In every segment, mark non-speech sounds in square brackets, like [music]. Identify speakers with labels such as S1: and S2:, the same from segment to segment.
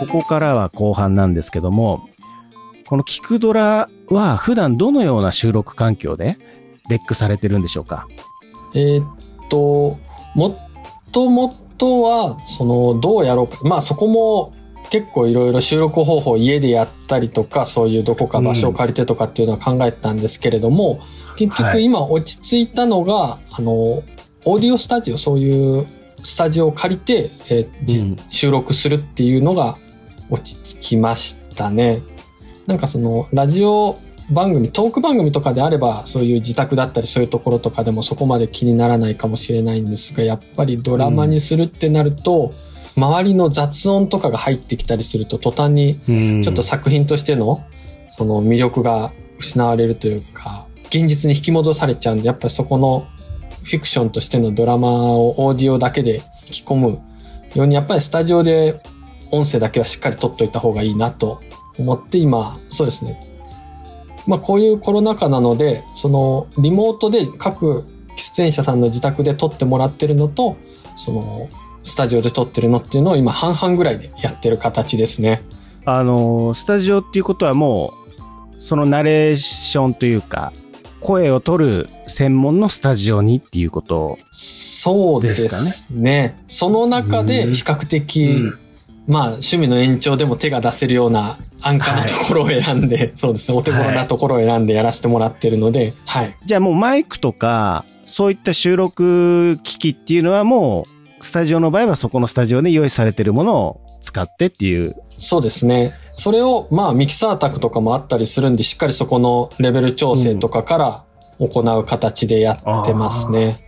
S1: ここからは後半なんですけども、このキクドラは普段どのような収録環境でレックされてるんでしょうか？
S2: えーっと、もっともっとは、その、どうやろうか。まあそこも結構いろいろ収録方法家でやったりとか、そういうどこか場所を借りてとかっていうのは考えてたんですけれども、結局今落ち着いたのが、あの、オーディオスタジオ、そういうスタジオを借りて、えーじ
S1: うん。
S2: 収録するっていうのが落ち着きましたね。なんかその、ラジオ番組、トーク番組とかであれば、そういう自宅だったりそういうところとかでもそこまで気にならないかもしれないんですが、やっぱりドラマにするってなると、周りの雑音とかが入ってきたりすると途端にちょっと作品としてのその魅力が失われるというか、現実に引き戻されちゃうんで、やっぱりそこのフィクションとしてのドラマをオーディオだけで引き込むように、やっぱりスタジオで音声だけはしっかり撮っといた方がいいなと思って今、そうですね。まあこういうコロナ禍なので、そのリモートで各出演者さんの自宅で撮ってもらってるのと、そのスタジオで撮ってるのっていうのを今半々ぐらいでやってる形ですね。
S1: あの、スタジオっていうことはもう、そのナレーションというか、声を取る専門のスタジオにっていうこと
S2: そうです
S1: です
S2: ね。その中で比較的、
S1: うん
S2: まあ趣味の延長でも手が出せるような安価なところを選んで、そうですね、お手頃なところを選んでやらせてもらってるので、はい。
S1: じゃあもうマイクとか、そういった収録機器っていうのはもう、スタジオの場合はそこのスタジオで用意されてるものを使ってっていう。
S2: そうですね。それを、まあミキサー卓とかもあったりするんで、しっかりそこのレベル調整とかから行う形でやってますね。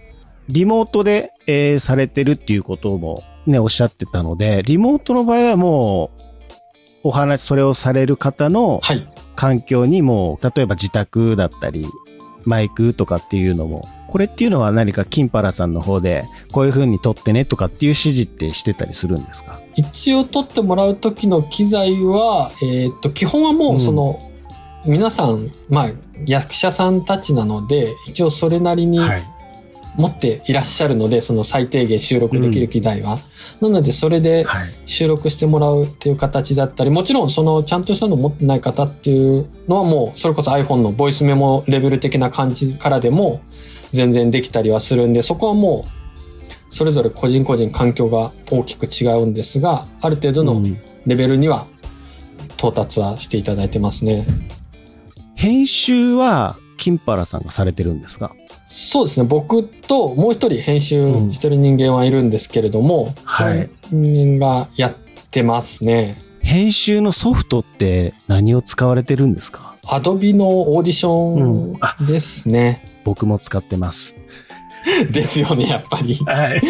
S1: リモートで、えーされてるっていうこともね、おっしゃってたので、リモートの場合はもう、お話、それをされる方の
S2: はい。
S1: 環境にも、例えば自宅だったり、マイクとかっていうのも、これっていうのは何かキンパラさんの方で、こういう風に撮ってねとかっていう指示ってしてたりするんですか？
S2: 一応撮ってもらう時の機材は、えーっと、基本はもうその、皆さん、まあ、役者さんたちなので、一応それなりに
S1: はい。
S2: 持っていらっしゃるので、その最低限収録できる機材は。なので、それで
S1: はい。
S2: 収録してもらうっていう形だったり、もちろんそのちゃんとしたの持ってない方っていうのはもう、それこそ iPhone のボイスメモレベル的な感じからでも全然できたりはするんで、そこはもう、それぞれ個人個人環境が大きく違うんですが、ある程度の
S1: うん
S2: レベルには到達はしていただいてますね。
S1: 編集は、キンパラさんがされてるんですか？
S2: そうですね。僕ともう一人編集してる人間はいるんですけれども、
S1: はい
S2: その人間がやってますね。
S1: 編集のソフトって何を使われてるんですか？
S2: アドビのオーディションですね。
S1: 僕も使ってます。[laughs]
S2: ですよね、やっぱり。
S1: はい。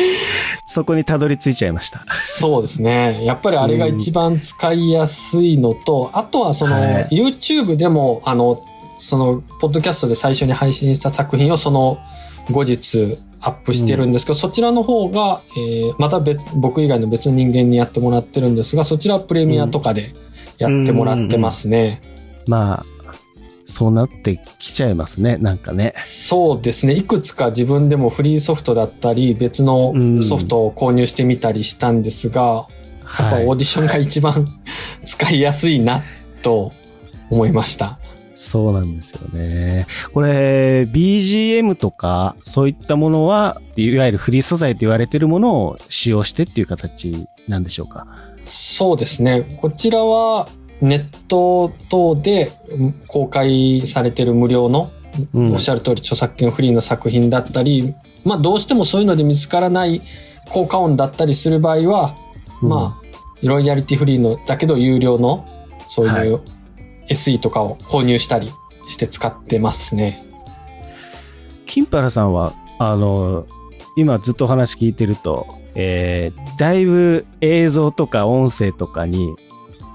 S1: そこにたどり着いちゃいました。
S2: そうですね。やっぱりあれが一番使いやすいのと、あとはその、
S1: はい
S2: YouTube でも、あの、その、ポッドキャストで最初に配信した作品をその、後日アップしてるんですけど、そちらの方が、えーまた別、僕以外の別の人間にやってもらってるんですが、そちらはプレミアとかでやってもらってますね。
S1: まあ、そうなってきちゃいますね、なんかね。
S2: そうですね。いくつか自分でもフリーソフトだったり、別のソフトを購入してみたりしたんですが、やっぱ
S1: はい
S2: オーディションが一番 [laughs] 使いやすいなと思いました。
S1: そうなんですよね。これ、BGM とか、そういったものは、いわゆるフリー素材と言われているものを使用してっていう形なんでしょうか？
S2: そうですね。こちらはネット等で公開されている無料の、
S1: うん
S2: おっしゃる通り著作権フリーの作品だったり、まあどうしてもそういうので見つからない効果音だったりする場合は、まあ、ロイヤリティフリーのだけど有料のそう
S1: はい
S2: いう SE とかを購入したりして使ってますね。
S1: キンパラさんは、あの、今ずっとお話聞いてると、えー、だいぶ映像とか音声とかに、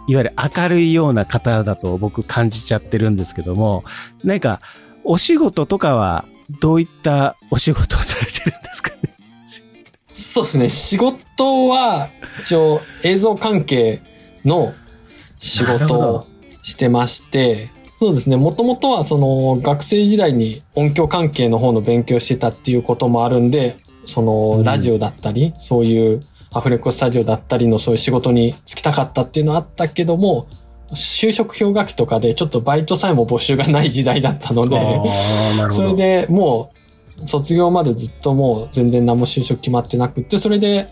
S1: いわゆる明るいような方だと僕感じちゃってるんですけども、なんか、お仕事とかは、どういったお仕事をされてるんですかね？
S2: そうですね。仕事は、一応映像関係の仕
S1: なるほど
S2: 事をしてまして、そうですね。もともとはその学生時代に音響関係の方の勉強してたっていうこともあるんで、そのラジオだったり、そういうアフレコスタジオだったりのそういう仕事に就きたかったっていうのはあったけども、就職氷河期とかでちょっとバイトさえも募集がない時代だったので。それでもう卒業までずっともう全然何も就職決まってなくって、それで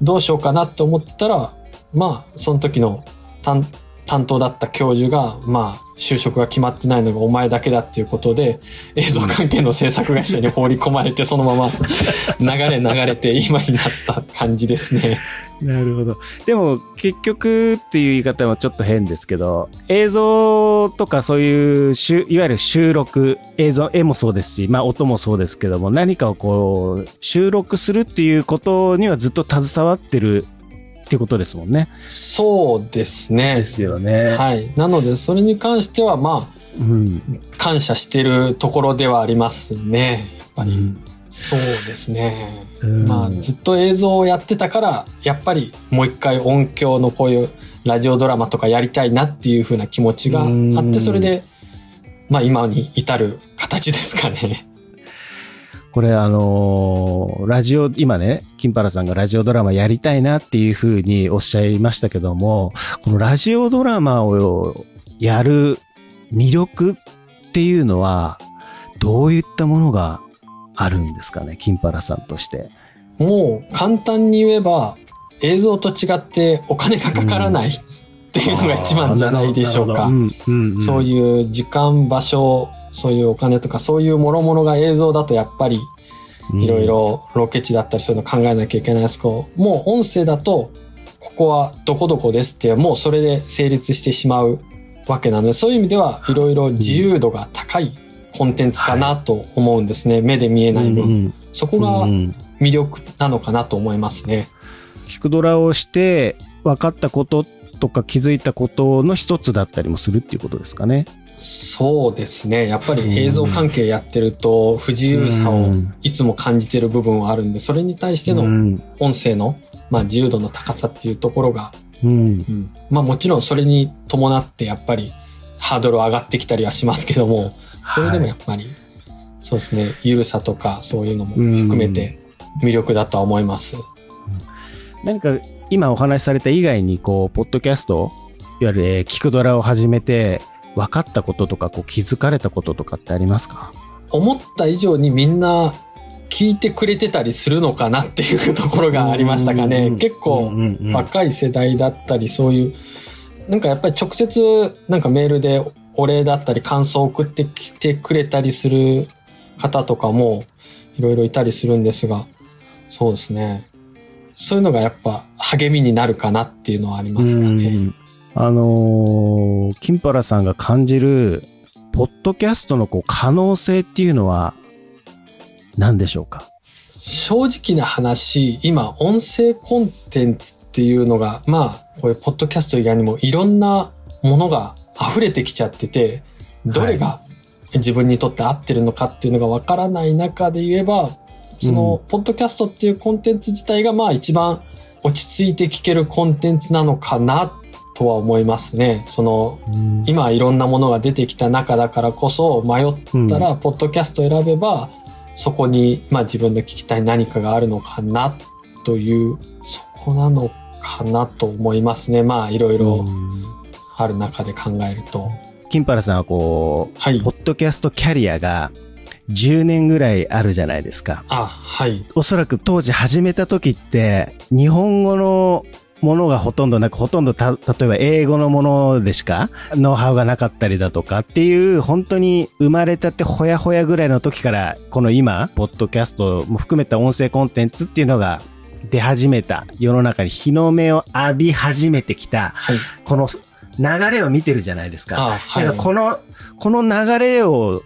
S2: どうしようかなって思ってたら、まあその時の担担当だった教授が、まあ就職が決まってないのがお前だけだっていうことで、映像関係の制作会社に放り込まれて、[laughs] そのまま流れ流れて今になった感じですね。
S1: なるほど。でも、結局っていう言い方はちょっと変ですけど、映像とかそういういわゆる収録、映像、絵もそうですし、まあ音もそうですけども、何かをこう、収録するっていうことにはずっと携わってるっていうことですもんね。
S2: そうですね。
S1: ですよね。
S2: はい。なので、それに関しては、ま
S1: うん。
S2: あ、感謝してるところではありますね。やっぱり。
S1: うん
S2: そうですね。
S1: うん
S2: まあ、ずっと映像をやってたから、やっぱりもう一回音響のこういうラジオドラマとかやりたいなっていう風な気持ちがあ
S1: うん
S2: って、それで、まあ今に至る形ですかね。
S1: これあのーラジオ、今ね、金原さんがラジオドラマやりたいなっていうふうにおっしゃいましたけども、このラジオドラマをやる魅力っていうのは、どういったものがあるんですかね、金原さんとして。
S2: もう簡単に言えば、映像と違ってお金がかからないっていうのが一番じゃないでしょうか。そう
S1: う
S2: いう時間、場所、そういうお金とか、そういう諸々が映像だとやっぱり、
S1: ん
S2: いろい。ろロケ地だったりそういうの考えなきゃいけないですけど、もう音声だと、ここはどこどこですって、もうそれで成立してしまうわけなので、そういう意味ではいろいろ自由度が高いコンテンツかなと思うんですね。目で見えない分。
S1: うん
S2: そこが
S1: うん
S2: 魅力なのかなと思いますね。
S1: 聞くドラをして分かったこととか気づいたことの一つだったりもするっていうことですかね。
S2: そうですね。やっぱり映像関係やってると不自由さをいつも感じてる部分はあるんで、それに対しての
S1: うん。
S2: 音声の、まあ、自由度の高さっていうところが、
S1: うん。
S2: うん、まあもちろんそれに伴ってやっぱりハードル上がってきたりはしますけども、それでもやっぱり、そうですね、ゆるさとかそういうのも含めて魅力だとは思います。
S1: 何か今お話しされた以外に、こう、ポッドキャスト、いわゆる、えー聞くドラを始めて、分かったこととか、こう、気づかれたこととかってありますか？
S2: 思った以上にみんな聞いてくれてたりするのかなっていうところがありましたかね。結構若い世代だったりそういう、なんかやっぱり直接なんかメールでお礼だったり感想を送ってきてくれたりする方とかもいろいろいたりするんですが、そうですね。そういうのがやっぱ励みになるかなっていうのはありますかね。
S1: うん。あのー、金原さんが感じる、ポッドキャストのこう可能性っていうのは、何でしょうか？
S2: 正直な話、今、音声コンテンツっていうのが、まあ、こういうポッドキャスト以外にもいろんなものが溢れてきちゃってて、どれが自分にとって合ってるのかっていうのがわからない中で言えば、その、ポッドキャストっていうコンテンツ自体が、まあ一番落ち着いて聞けるコンテンツなのかなとは思いますね。その、今いろんなものが出てきた中だからこそ迷ったら、ポッドキャスト選べば、そこに、まあ自分の聞きたい何かがあるのかなという、そこなのかなと思いますね。まあいろいろある中で考えると。
S1: 金原さんはこう、
S2: はい
S1: ポ。ッドキャストキャリアが10年ぐらいあるじゃないですか。
S2: あ、はい。
S1: おそらく当時始めた時って、日本語のものがほとんどなく、ほとんどた、例えば英語のものでしか、ノウハウがなかったりだとかっていう、本当に生まれたてほやほやぐらいの時から、この今、ポッドキャストも含めた音声コンテンツっていうのが出始めた、世の中に日の目を浴び始めてきた、
S2: はい。
S1: この流れを見てるじゃないですか。
S2: あ、はい
S1: だから。この、この流れを、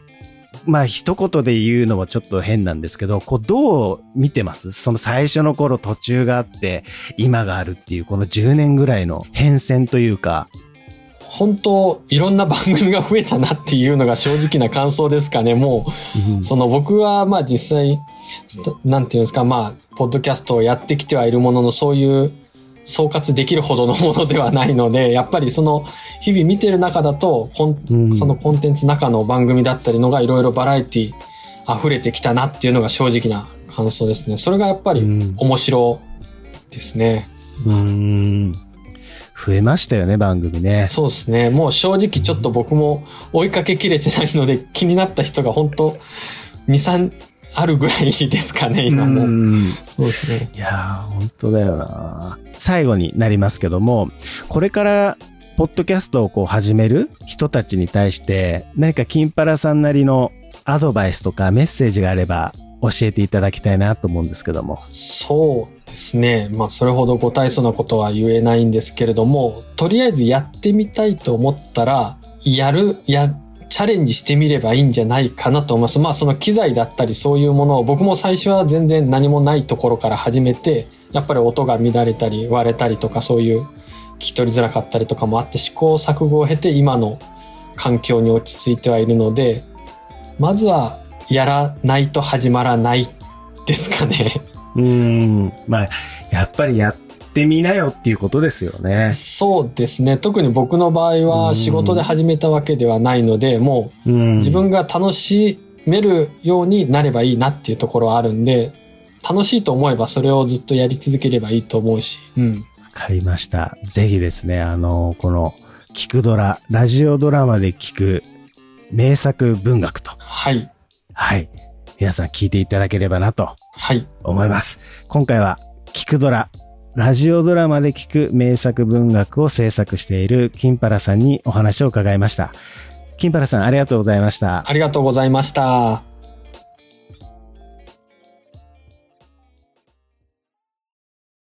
S1: まあ一言で言うのはちょっと変なんですけど、こうどう見てます？その最初の頃途中があって、今があるっていうこの10年ぐらいの変遷というか、
S2: 本当いろんな番組が増えたなっていうのが正直な感想ですかね。もう、その僕はまあ実際、なんていうんですか、まあ、ポッドキャストをやってきてはいるものの、そういう総括できるほどのものではないので、[laughs] やっぱりその日々見てる中だと、
S1: うん
S2: そのコンテンツ中の番組だったりのがいろいろバラエティ溢れてきたなっていうのが正直な感想ですね。それがやっぱり
S1: うん
S2: 面白ですね。
S1: うーん。増えましたよね、番組ね。
S2: そうですね。もう正直ちょっと僕も追いかけきれてないので気になった人が本当2、3あるぐらいですかね、今も。
S1: うん
S2: そうですね。
S1: いやー、本当だよな。最後になりますけども、これから、ポッドキャストをこう始める人たちに対して、何か金パラさんなりのアドバイスとかメッセージがあれば教えていただきたいなと思うんですけども。
S2: そうですね。まあ、それほどご大層なことは言えないんですけれども、とりあえずやってみたいと思ったら、やる、や、チャレンジしてみればいいんじゃないかなと思います。まあ、その機材だったりそういうものを、僕も最初は全然何もないところから始めて、やっぱり音が乱れたり割れたりとかそういう聞き取りづらかったりとかもあって試行錯誤を経て今の環境に落ち着いてはいるので、まずはやらないと始まらないですかね。[laughs]
S1: うん。まあ、やっぱりやってみなよっていうことですよね。
S2: そうですね。特に僕の場合
S1: うん
S2: は仕事で始めたわけではないので、も
S1: う。
S2: うん自分が楽しめるようになればいいなっていうところはあるんで、楽しいと思えばそれをずっとやり続ければいいと思うし、うん。
S1: わかりました。ぜひですね、あの、この、聞くドラ、ラジオドラマで聞く名作文学と、
S2: はい。
S1: はい。皆さん聞いていただければなと
S2: はい。
S1: 思います。今回は、聞くドラ、ラジオドラマで聞く名作文学を制作している金原さんにお話を伺いました。金原さんありがとうございました。
S2: ありがとうございました。